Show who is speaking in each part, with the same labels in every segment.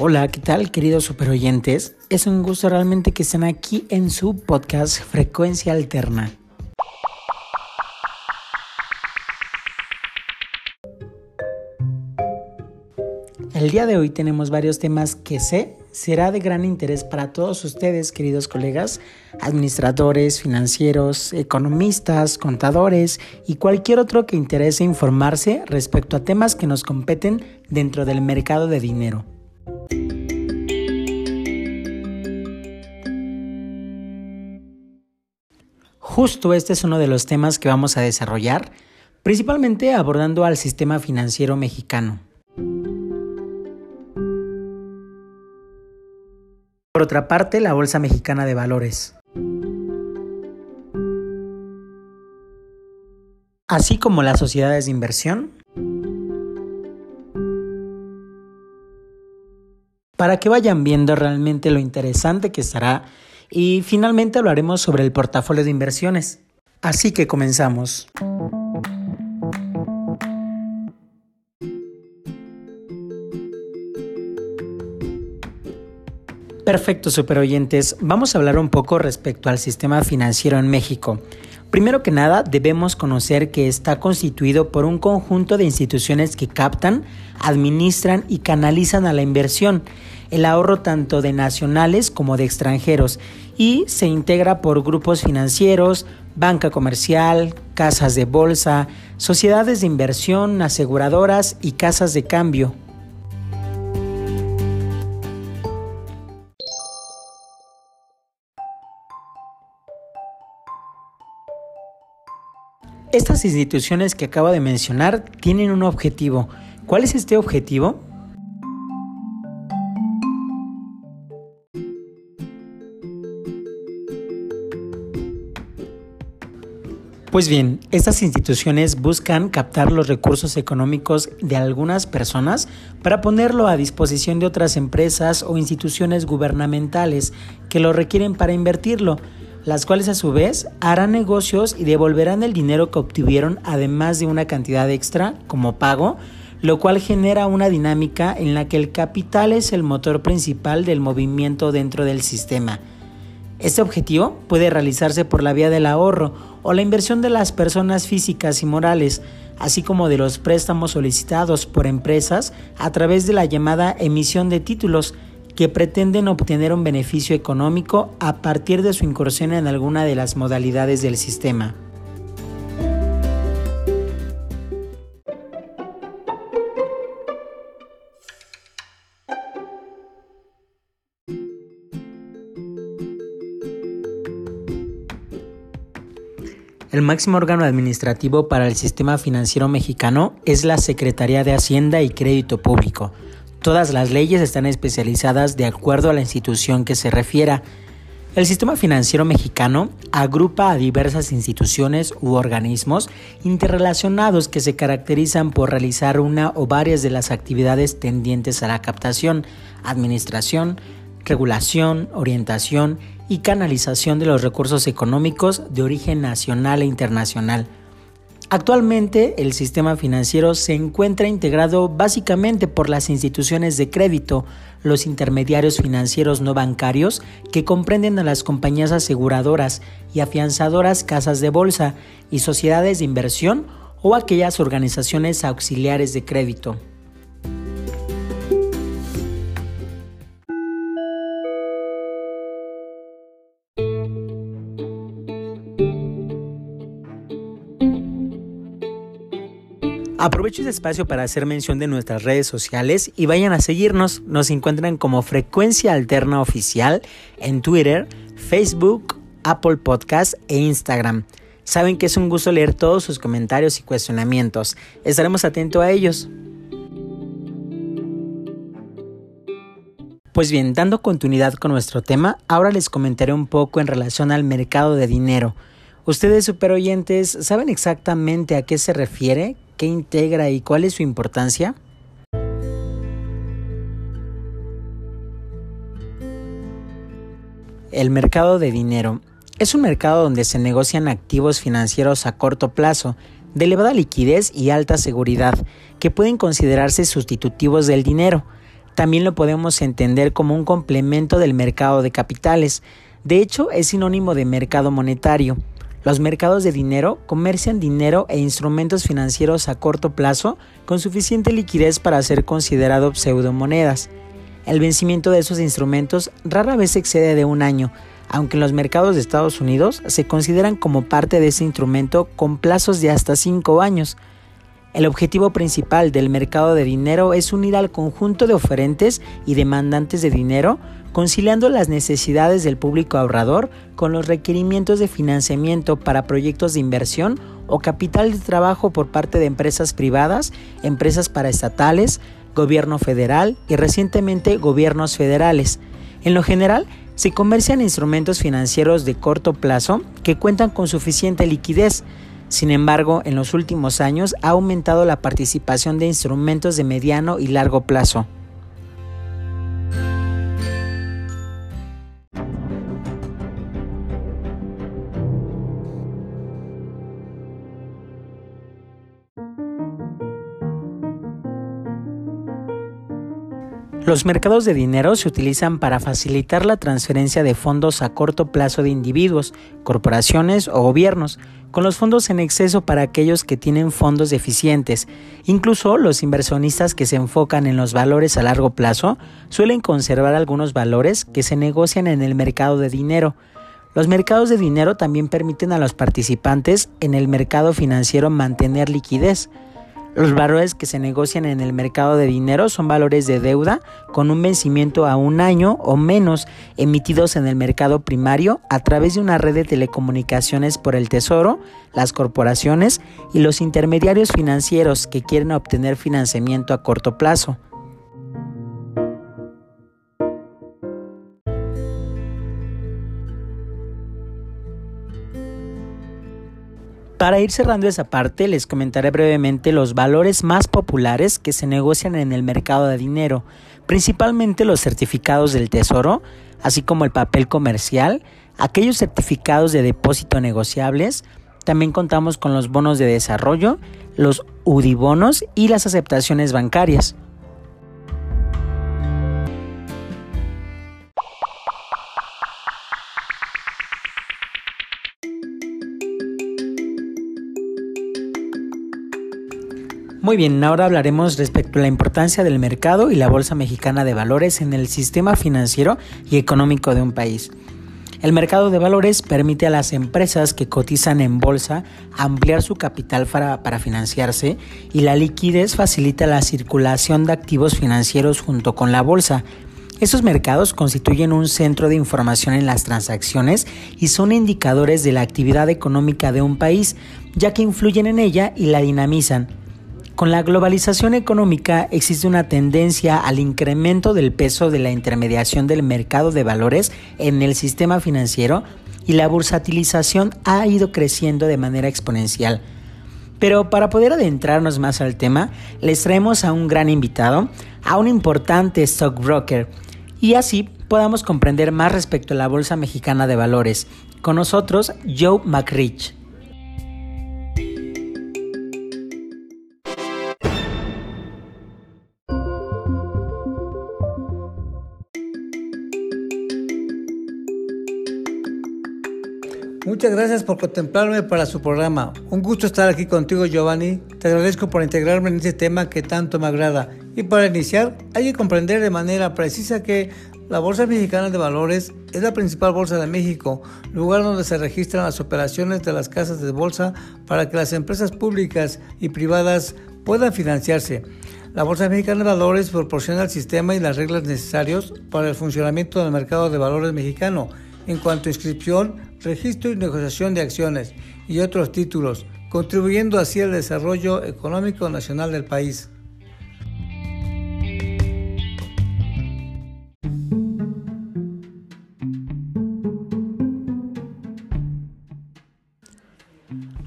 Speaker 1: Hola, ¿qué tal queridos superoyentes? Es un gusto realmente que estén aquí en su podcast Frecuencia Alterna. El día de hoy tenemos varios temas que sé será de gran interés para todos ustedes, queridos colegas, administradores, financieros, economistas, contadores y cualquier otro que interese informarse respecto a temas que nos competen dentro del mercado de dinero. Justo este es uno de los temas que vamos a desarrollar, principalmente abordando al sistema financiero mexicano. Por otra parte, la Bolsa Mexicana de Valores. Así como las sociedades de inversión. Para que vayan viendo realmente lo interesante que estará y finalmente hablaremos sobre el portafolio de inversiones. Así que comenzamos. Perfecto, superoyentes. Vamos a hablar un poco respecto al sistema financiero en México. Primero que nada, debemos conocer que está constituido por un conjunto de instituciones que captan, administran y canalizan a la inversión, el ahorro tanto de nacionales como de extranjeros, y se integra por grupos financieros, banca comercial, casas de bolsa, sociedades de inversión, aseguradoras y casas de cambio. Estas instituciones que acabo de mencionar tienen un objetivo. ¿Cuál es este objetivo? Pues bien, estas instituciones buscan captar los recursos económicos de algunas personas para ponerlo a disposición de otras empresas o instituciones gubernamentales que lo requieren para invertirlo las cuales a su vez harán negocios y devolverán el dinero que obtuvieron además de una cantidad extra como pago, lo cual genera una dinámica en la que el capital es el motor principal del movimiento dentro del sistema. Este objetivo puede realizarse por la vía del ahorro o la inversión de las personas físicas y morales, así como de los préstamos solicitados por empresas a través de la llamada emisión de títulos, que pretenden obtener un beneficio económico a partir de su incursión en alguna de las modalidades del sistema. El máximo órgano administrativo para el sistema financiero mexicano es la Secretaría de Hacienda y Crédito Público, Todas las leyes están especializadas de acuerdo a la institución que se refiera. El sistema financiero mexicano agrupa a diversas instituciones u organismos interrelacionados que se caracterizan por realizar una o varias de las actividades tendientes a la captación, administración, regulación, orientación y canalización de los recursos económicos de origen nacional e internacional Actualmente el sistema financiero se encuentra integrado básicamente por las instituciones de crédito, los intermediarios financieros no bancarios, que comprenden a las compañías aseguradoras y afianzadoras casas de bolsa y sociedades de inversión o aquellas organizaciones auxiliares de crédito. Aprovecho este espacio para hacer mención de nuestras redes sociales y vayan a seguirnos. Nos encuentran como Frecuencia Alterna Oficial en Twitter, Facebook, Apple Podcast e Instagram. Saben que es un gusto leer todos sus comentarios y cuestionamientos. Estaremos atentos a ellos. Pues bien, dando continuidad con nuestro tema, ahora les comentaré un poco en relación al mercado de dinero. Ustedes superoyentes, ¿saben exactamente a qué se refiere? Qué integra y cuál es su importancia? El mercado de dinero es un mercado donde se negocian activos financieros a corto plazo, de elevada liquidez y alta seguridad, que pueden considerarse sustitutivos del dinero. también lo podemos entender como un complemento del mercado de capitales. De hecho, es sinónimo de mercado monetario. Los mercados de dinero comercian dinero e instrumentos financieros a corto plazo con suficiente liquidez para ser considerados pseudomonedas. El vencimiento de esos instrumentos rara vez excede de un año, aunque en los mercados de Estados Unidos se consideran como parte de ese instrumento con plazos de hasta 5 años. El objetivo principal del mercado de dinero es unir al conjunto de oferentes y demandantes de dinero, conciliando las necesidades del público ahorrador con los requerimientos de financiamiento para proyectos de inversión o capital de trabajo por parte de empresas privadas, empresas paraestatales, gobierno federal y recientemente gobiernos federales. En lo general, se comercian instrumentos financieros de corto plazo que cuentan con suficiente liquidez, sin embargo, en los últimos años ha aumentado la participación de instrumentos de mediano y largo plazo. Los mercados de dinero se utilizan para facilitar la transferencia de fondos a corto plazo de individuos, corporaciones o gobiernos, con los fondos en exceso para aquellos que tienen fondos deficientes. Incluso los inversionistas que se enfocan en los valores a largo plazo suelen conservar algunos valores que se negocian en el mercado de dinero. Los mercados de dinero también permiten a los participantes en el mercado financiero mantener liquidez, los valores que se negocian en el mercado de dinero son valores de deuda con un vencimiento a un año o menos emitidos en el mercado primario a través de una red de telecomunicaciones por el Tesoro, las corporaciones y los intermediarios financieros que quieren obtener financiamiento a corto plazo. Para ir cerrando esa parte, les comentaré brevemente los valores más populares que se negocian en el mercado de dinero, principalmente los certificados del Tesoro, así como el papel comercial, aquellos certificados de depósito negociables, también contamos con los bonos de desarrollo, los UDIBonos y las aceptaciones bancarias. Muy bien, ahora hablaremos respecto a la importancia del mercado y la Bolsa Mexicana de Valores en el sistema financiero y económico de un país. El mercado de valores permite a las empresas que cotizan en bolsa ampliar su capital para, para, financiarse y la liquidez facilita la circulación de activos financieros junto con la bolsa. Estos mercados constituyen un centro de información en las transacciones y son indicadores de la actividad económica de un país, ya que influyen en ella y la dinamizan. Con la globalización económica existe una tendencia al incremento del peso de la intermediación del mercado de valores en el sistema financiero y la bursatilización ha ido creciendo de manera exponencial. Pero para poder adentrarnos más al tema, les traemos a un gran invitado, a un importante stockbroker, y así podamos comprender más respecto a la Bolsa Mexicana de Valores. Con nosotros, Joe McRich.
Speaker 2: Muchas gracias por contemplarme para su programa. Un gusto estar aquí contigo, Giovanni. Te agradezco por integrarme en este tema que tanto me agrada. Y para iniciar, hay que comprender de manera precisa que la Bolsa Mexicana de Valores es la principal bolsa de México, lugar donde se registran las operaciones de las casas de bolsa para que las empresas públicas y privadas puedan financiarse. La Bolsa Mexicana de Valores proporciona el sistema y las reglas necesarios para el funcionamiento del mercado de valores mexicano en cuanto a inscripción, registro y negociación de acciones y otros títulos, contribuyendo así al desarrollo económico nacional del país.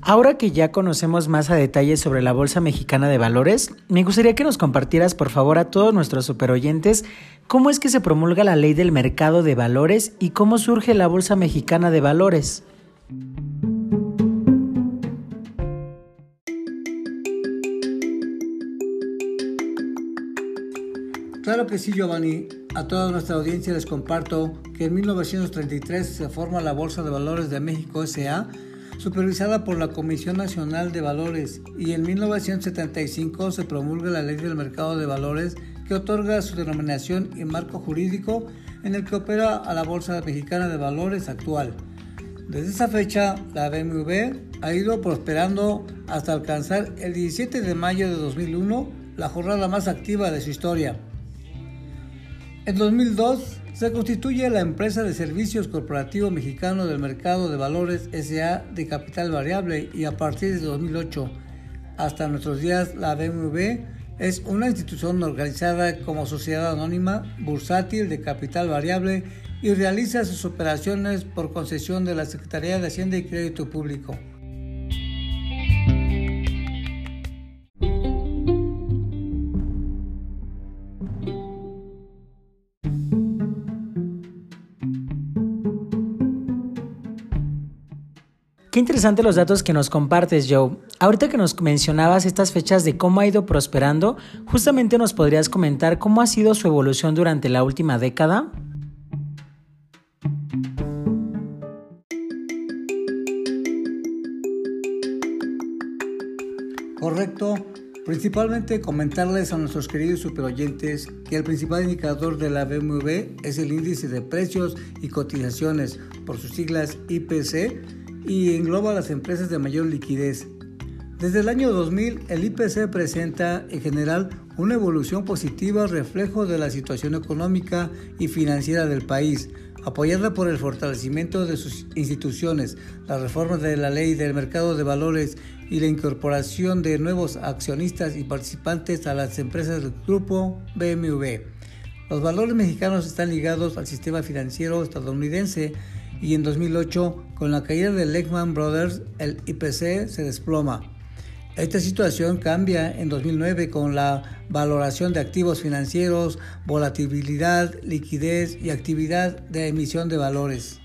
Speaker 1: Ahora que ya conocemos más a detalle sobre la Bolsa Mexicana de Valores, me gustaría que nos compartieras por favor a todos nuestros superoyentes cómo es que se promulga la ley del mercado de valores y cómo surge la Bolsa Mexicana de Valores.
Speaker 2: Claro que sí, Giovanni. A toda nuestra audiencia les comparto que en 1933 se forma la Bolsa de Valores de México SA, supervisada por la Comisión Nacional de Valores, y en 1975 se promulga la Ley del Mercado de Valores que otorga su denominación y marco jurídico en el que opera a la Bolsa Mexicana de Valores actual. Desde esa fecha, la BMW ha ido prosperando hasta alcanzar el 17 de mayo de 2001 la jornada más activa de su historia. En 2002 se constituye la empresa de servicios corporativo mexicano del mercado de valores SA de capital variable y a partir de 2008 hasta nuestros días la BMW es una institución organizada como sociedad anónima bursátil de capital variable y realiza sus operaciones por concesión de la Secretaría de Hacienda y Crédito Público.
Speaker 1: Qué interesante los datos que nos compartes, Joe. Ahorita que nos mencionabas estas fechas de cómo ha ido prosperando, justamente nos podrías comentar cómo ha sido su evolución durante la última década.
Speaker 2: Correcto. Principalmente comentarles a nuestros queridos superoyentes que el principal indicador de la BMW es el índice de precios y cotizaciones, por sus siglas IPC, y engloba a las empresas de mayor liquidez. Desde el año 2000, el IPC presenta en general una evolución positiva reflejo de la situación económica y financiera del país, apoyada por el fortalecimiento de sus instituciones, la reforma de la ley del mercado de valores y la incorporación de nuevos accionistas y participantes a las empresas del grupo BMW. Los valores mexicanos están ligados al sistema financiero estadounidense y en 2008, con la caída de Lehman Brothers, el IPC se desploma. Esta situación cambia en 2009 con la valoración de activos financieros, volatilidad, liquidez y actividad de emisión de valores.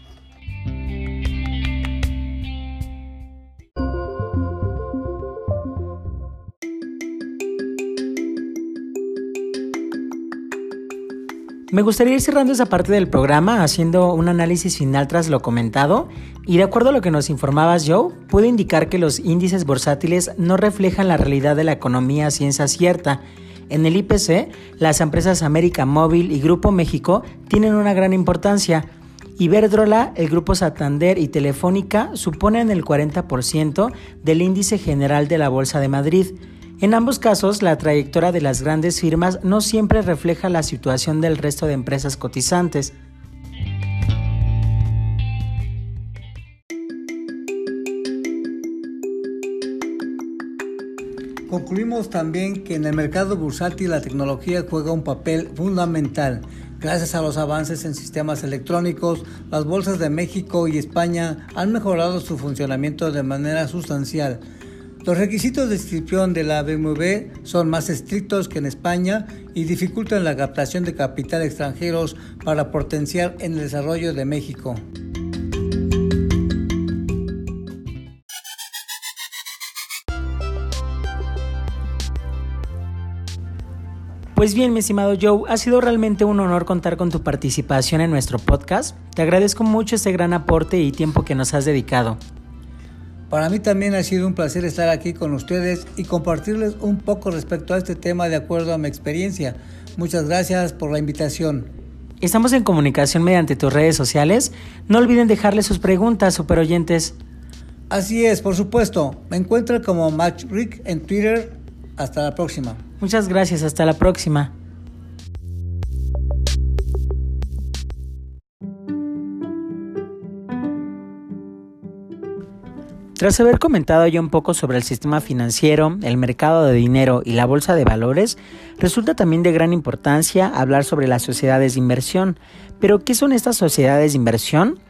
Speaker 1: Me gustaría ir cerrando esa parte del programa haciendo un análisis final tras lo comentado y de acuerdo a lo que nos informabas Joe, puedo indicar que los índices bursátiles no reflejan la realidad de la economía a ciencia cierta. En el IPC, las empresas América Móvil y Grupo México tienen una gran importancia. Iberdrola, el Grupo Santander y Telefónica suponen el 40% del índice general de la Bolsa de Madrid. En ambos casos, la trayectoria de las grandes firmas no siempre refleja la situación del resto de empresas cotizantes.
Speaker 2: Concluimos también que en el mercado bursátil la tecnología juega un papel fundamental. Gracias a los avances en sistemas electrónicos, las bolsas de México y España han mejorado su funcionamiento de manera sustancial. Los requisitos de inscripción de la BMW son más estrictos que en España y dificultan la captación de capital extranjeros para potenciar en el desarrollo de México.
Speaker 1: Pues bien, mi estimado Joe, ha sido realmente un honor contar con tu participación en nuestro podcast. Te agradezco mucho este gran aporte y tiempo que nos has dedicado.
Speaker 2: Para mí también ha sido un placer estar aquí con ustedes y compartirles un poco respecto a este tema de acuerdo a mi experiencia. Muchas gracias por la invitación.
Speaker 1: Estamos en comunicación mediante tus redes sociales. No olviden dejarle sus preguntas, super oyentes.
Speaker 2: Así es, por supuesto. Me encuentro como Match Rick en Twitter. Hasta la próxima.
Speaker 1: Muchas gracias, hasta la próxima. Tras haber comentado ya un poco sobre el sistema financiero, el mercado de dinero y la bolsa de valores, resulta también de gran importancia hablar sobre las sociedades de inversión. Pero, ¿qué son estas sociedades de inversión?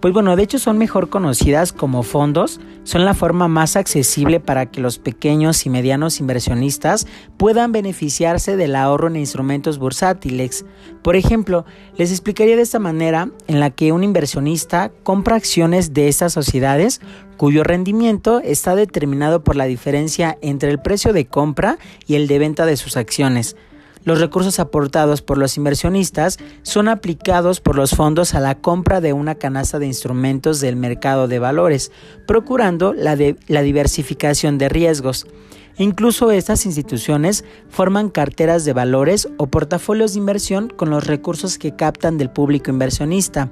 Speaker 1: Pues bueno, de hecho son mejor conocidas como fondos, son la forma más accesible para que los pequeños y medianos inversionistas puedan beneficiarse del ahorro en instrumentos bursátiles. Por ejemplo, les explicaría de esta manera en la que un inversionista compra acciones de estas sociedades cuyo rendimiento está determinado por la diferencia entre el precio de compra y el de venta de sus acciones. Los recursos aportados por los inversionistas son aplicados por los fondos a la compra de una canasta de instrumentos del mercado de valores, procurando la, diversificación de riesgos. Incluso estas instituciones forman carteras de valores o portafolios de inversión con los recursos que captan del público inversionista.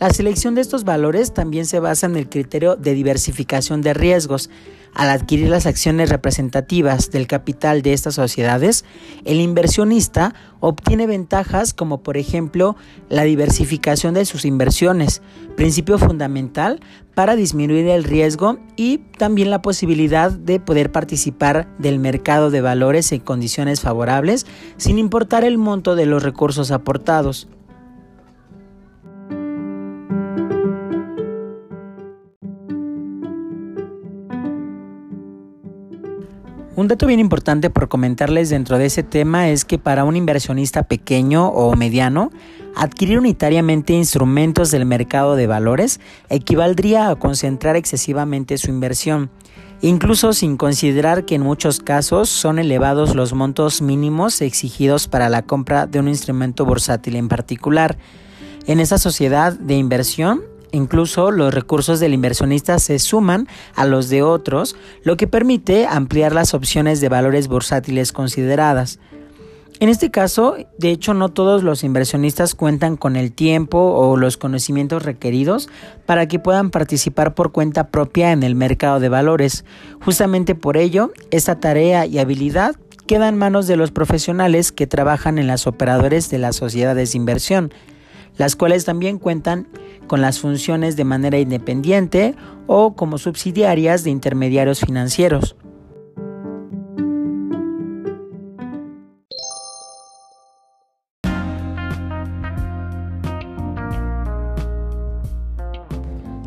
Speaker 1: La selección de estos valores también se basa en el criterio de diversificación de riesgos. Al adquirir las acciones representativas del capital de estas sociedades, el inversionista obtiene ventajas como por ejemplo la diversificación de sus inversiones, principio fundamental para disminuir el riesgo y también la posibilidad de poder participar del mercado de valores en condiciones favorables sin importar el monto de los recursos aportados. Un dato bien importante por comentarles dentro de ese tema es que para un inversionista pequeño o mediano, adquirir unitariamente instrumentos del mercado de valores equivaldría a concentrar excesivamente su inversión, incluso sin considerar que en muchos casos son elevados los montos mínimos exigidos para la compra de un instrumento bursátil en particular. En esa sociedad de inversión, Incluso los recursos del inversionista se suman a los de otros, lo que permite ampliar las opciones de valores bursátiles consideradas. En este caso, de hecho, no todos los inversionistas cuentan con el tiempo o los conocimientos requeridos para que puedan participar por cuenta propia en el mercado de valores. Justamente por ello, esta tarea y habilidad queda en manos de los profesionales que trabajan en las operadores de las sociedades de inversión, las cuales también cuentan con las funciones de manera independiente o como subsidiarias de intermediarios financieros.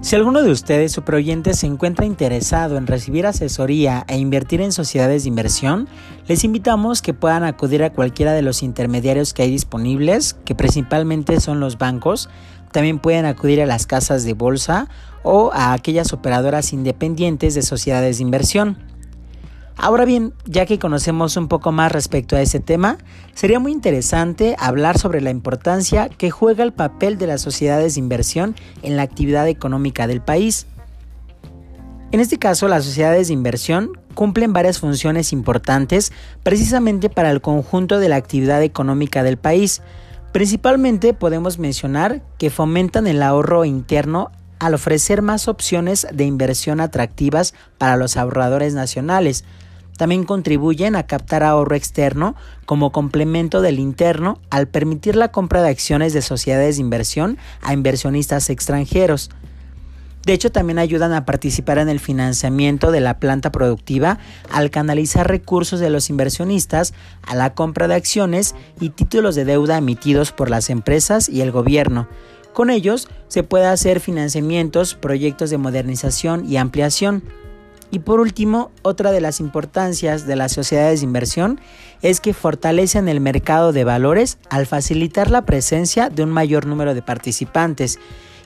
Speaker 1: Si alguno de ustedes o proyentes se encuentra interesado en recibir asesoría e invertir en sociedades de inversión, les invitamos que puedan acudir a cualquiera de los intermediarios que hay disponibles, que principalmente son los bancos. También pueden acudir a las casas de bolsa o a aquellas operadoras independientes de sociedades de inversión. Ahora bien, ya que conocemos un poco más respecto a ese tema, sería muy interesante hablar sobre la importancia que juega el papel de las sociedades de inversión en la actividad económica del país. En este caso, las sociedades de inversión cumplen varias funciones importantes precisamente para el conjunto de la actividad económica del país. Principalmente podemos mencionar que fomentan el ahorro interno al ofrecer más opciones de inversión atractivas para los ahorradores nacionales, también contribuyen a captar ahorro externo como complemento del interno al permitir la compra de acciones de sociedades de inversión a inversionistas extranjeros. De hecho, también ayudan a participar en el financiamiento de la planta productiva al canalizar recursos de los inversionistas a la compra de acciones y títulos de deuda emitidos por las empresas y el gobierno. Con ellos se puede hacer financiamientos, proyectos de modernización y ampliación. Y por último, otra de las importancias de las sociedades de inversión es que fortalecen el mercado de valores al facilitar la presencia de un mayor número de participantes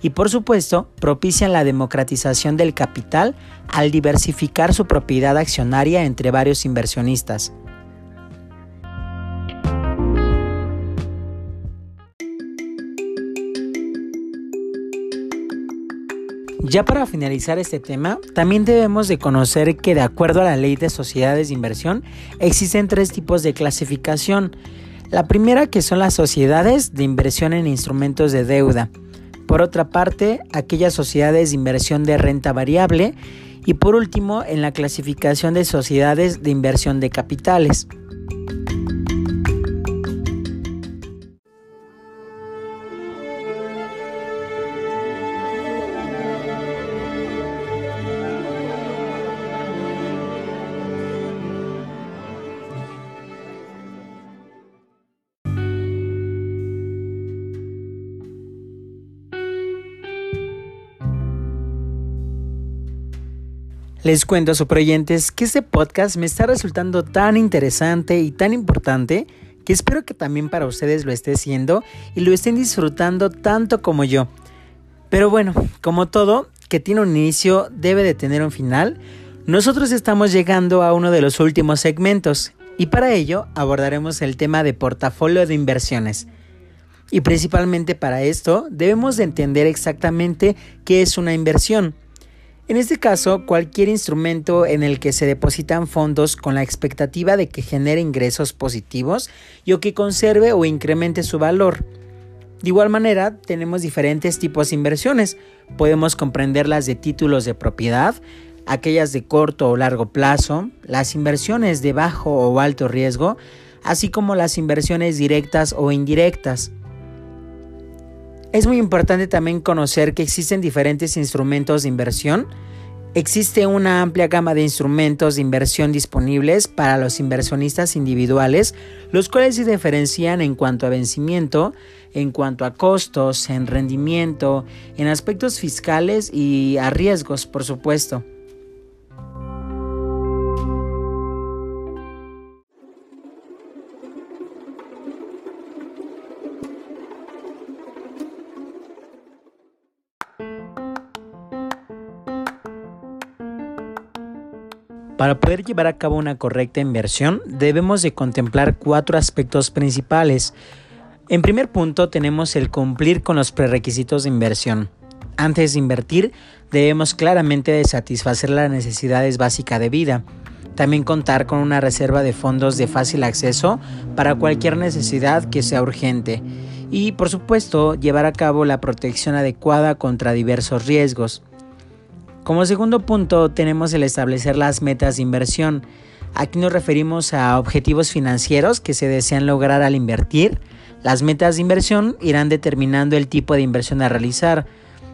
Speaker 1: y por supuesto propician la democratización del capital al diversificar su propiedad accionaria entre varios inversionistas. Ya para finalizar este tema, también debemos de conocer que de acuerdo a la ley de sociedades de inversión existen tres tipos de clasificación. La primera que son las sociedades de inversión en instrumentos de deuda. Por otra parte, aquellas sociedades de inversión de renta variable. Y por último, en la clasificación de sociedades de inversión de capitales. Les cuento a sus proyentes que este podcast me está resultando tan interesante y tan importante que espero que también para ustedes lo esté siendo y lo estén disfrutando tanto como yo. Pero bueno, como todo, que tiene un inicio debe de tener un final, nosotros estamos llegando a uno de los últimos segmentos Y para ello abordaremos el tema de portafolio de inversiones. Y principalmente para esto debemos de entender exactamente qué es una inversión. En este caso, cualquier instrumento en el que se depositan fondos con la expectativa de que genere ingresos positivos y o que conserve o incremente su valor. De igual manera, tenemos diferentes tipos de inversiones. Podemos comprenderlas de títulos de propiedad, aquellas de corto o largo plazo, las inversiones de bajo o alto riesgo, así como las inversiones directas o indirectas. Es muy importante también conocer que existen diferentes instrumentos de inversión. Existe una amplia gama de instrumentos de inversión disponibles para los inversionistas individuales, los cuales se diferencian en cuanto a vencimiento, en cuanto a costos, en rendimiento, en aspectos fiscales y a riesgos, por supuesto. Para poder llevar a cabo una correcta inversión, debemos de contemplar cuatro aspectos principales. En primer punto tenemos el cumplir con los prerequisitos de inversión. Antes de invertir, debemos claramente de satisfacer las necesidades básicas de vida. También contar con una reserva de fondos de fácil acceso para cualquier necesidad que sea urgente. Y por supuesto, llevar a cabo la protección adecuada contra diversos riesgos. Como segundo punto tenemos el establecer las metas de inversión. Aquí nos referimos a objetivos financieros que se desean lograr al invertir. Las metas de inversión irán determinando el tipo de inversión a realizar,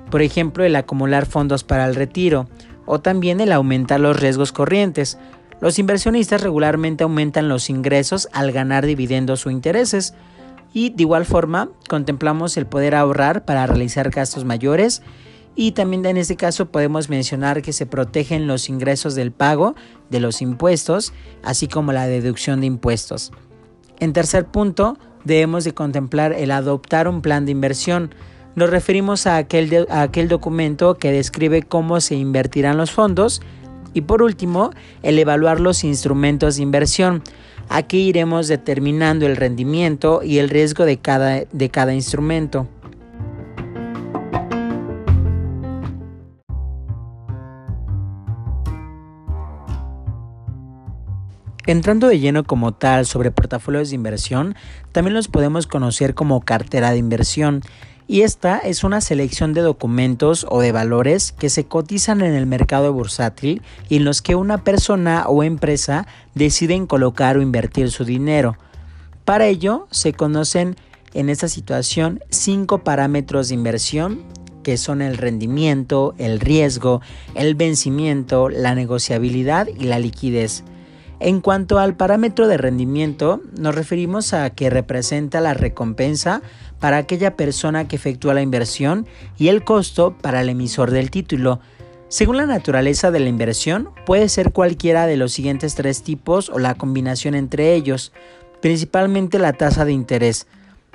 Speaker 1: por ejemplo el acumular fondos para el retiro o también el aumentar los riesgos corrientes. Los inversionistas regularmente aumentan los ingresos al ganar dividendos o intereses y de igual forma contemplamos el poder ahorrar para realizar gastos mayores y también en este caso podemos mencionar que se protegen los ingresos del pago de los impuestos, así como la deducción de impuestos. En tercer punto, debemos de contemplar el adoptar un plan de inversión. Nos referimos a aquel, documento que describe cómo se invertirán los fondos. Y por último, el evaluar los instrumentos de inversión. Aquí iremos determinando el rendimiento y el riesgo de cada instrumento. Entrando de lleno como tal sobre portafolios de inversión, también los podemos conocer como cartera de inversión. Y esta es una selección de documentos o de valores que se cotizan en el mercado bursátil y en los que una persona o empresa deciden colocar o invertir su dinero. Para ello se conocen en esta situación cinco parámetros de inversión que son el rendimiento, el riesgo, el vencimiento, la negociabilidad y la liquidez. En cuanto al parámetro de rendimiento, nos referimos a que representa la recompensa para aquella persona que efectúa la inversión y el costo para el emisor del título. Según la naturaleza de la inversión, puede ser cualquiera de los siguientes tres tipos o la combinación entre ellos, principalmente la tasa de interés.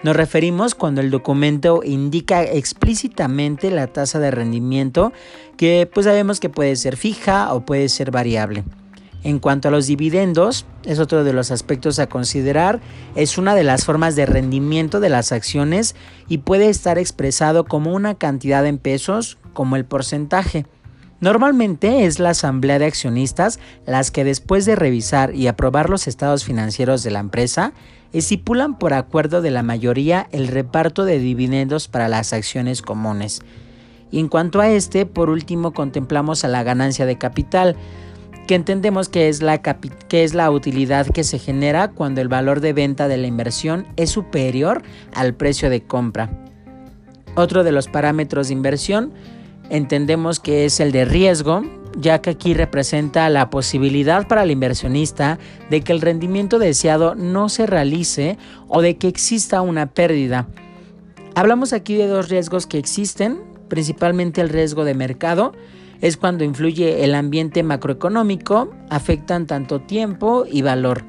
Speaker 1: Nos referimos cuando el documento indica explícitamente la tasa de rendimiento, que pues sabemos que puede ser fija o puede ser variable. En cuanto a los dividendos, es otro de los aspectos a considerar, es una de las formas de rendimiento de las acciones y puede estar expresado como una cantidad en pesos, como el porcentaje. Normalmente es la asamblea de accionistas las que después de revisar y aprobar los estados financieros de la empresa, estipulan por acuerdo de la mayoría el reparto de dividendos para las acciones comunes. Y en cuanto a este, por último contemplamos a la ganancia de capital, que entendemos que es, la que es la utilidad que se genera cuando el valor de venta de la inversión es superior al precio de compra. Otro de los parámetros de inversión entendemos que es el de riesgo, ya que aquí representa la posibilidad para el inversionista de que el rendimiento deseado no se realice o de que exista una pérdida. Hablamos aquí de dos riesgos que existen, principalmente el riesgo de mercado, es cuando influye el ambiente macroeconómico, afectan tanto tiempo y valor.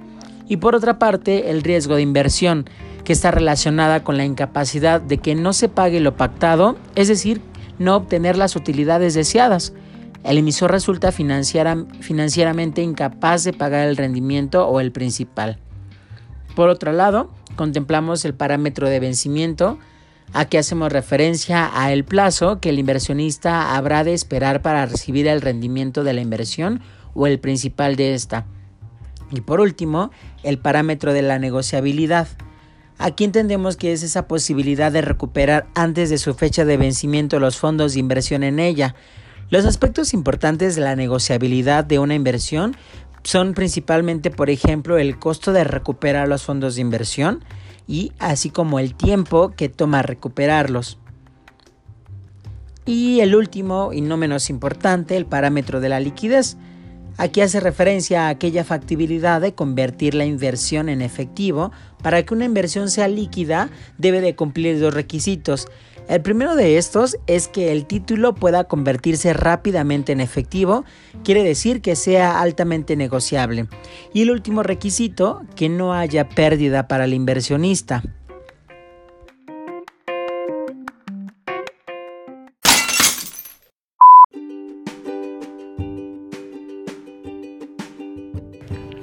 Speaker 1: Y por otra parte, el riesgo de inversión, que está relacionada con la incapacidad de que no se pague lo pactado, es decir, no obtener las utilidades deseadas. el emisor resulta financieramente incapaz de pagar el rendimiento o el principal. Por otro lado, contemplamos el parámetro de vencimiento, Aquí hacemos referencia a el plazo que el inversionista habrá de esperar para recibir el rendimiento de la inversión o el principal de esta. Y por último, el parámetro de la negociabilidad. Aquí entendemos que es esa posibilidad de recuperar antes de su fecha de vencimiento los fondos de inversión en ella. Los aspectos importantes de la negociabilidad de una inversión son principalmente, por ejemplo, el costo de recuperar los fondos de inversión, y así como el tiempo que toma recuperarlos. Y el último y no menos importante, el parámetro de la liquidez. Aquí hace referencia a aquella factibilidad de convertir la inversión en efectivo. Para que una inversión sea líquida debe de cumplir dos requisitos. El primero de estos es que el título pueda convertirse rápidamente en efectivo, quiere decir que sea altamente negociable. Y el último requisito, que no haya pérdida para el inversionista.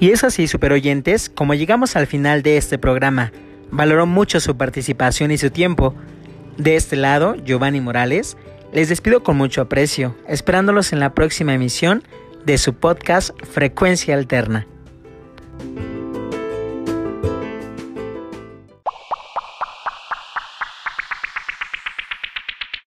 Speaker 1: Y es así, superoyentes, como llegamos al final de este programa. Valoro mucho su participación y su tiempo. De este lado, Giovanni Morales, les despido con mucho aprecio, esperándolos en la próxima emisión de su podcast Frecuencia Alterna.